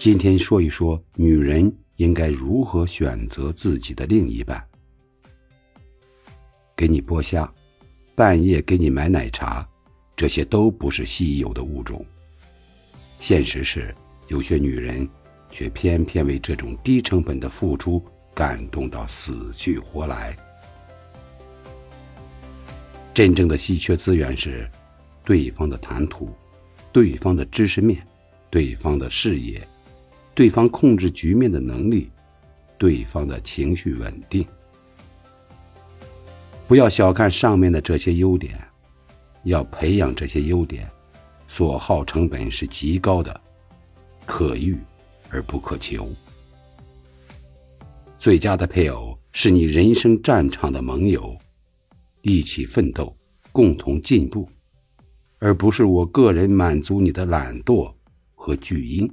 今天说一说女人应该如何选择自己的另一半。给你剥虾，半夜给你买奶茶，这些都不是稀有的物种。现实是，有些女人却偏偏为这种低成本的付出感动到死去活来。真正的稀缺资源是对方的谈吐。对方的知识面，对方的视野，对方控制局面的能力，对方的情绪稳定。不要小看上面的这些优点，要培养这些优点，所耗成本是极高的，可遇而不可求。最佳的配偶是你人生战场的盟友，一起奋斗，共同进步。而不是我个人满足你的懒惰和巨婴。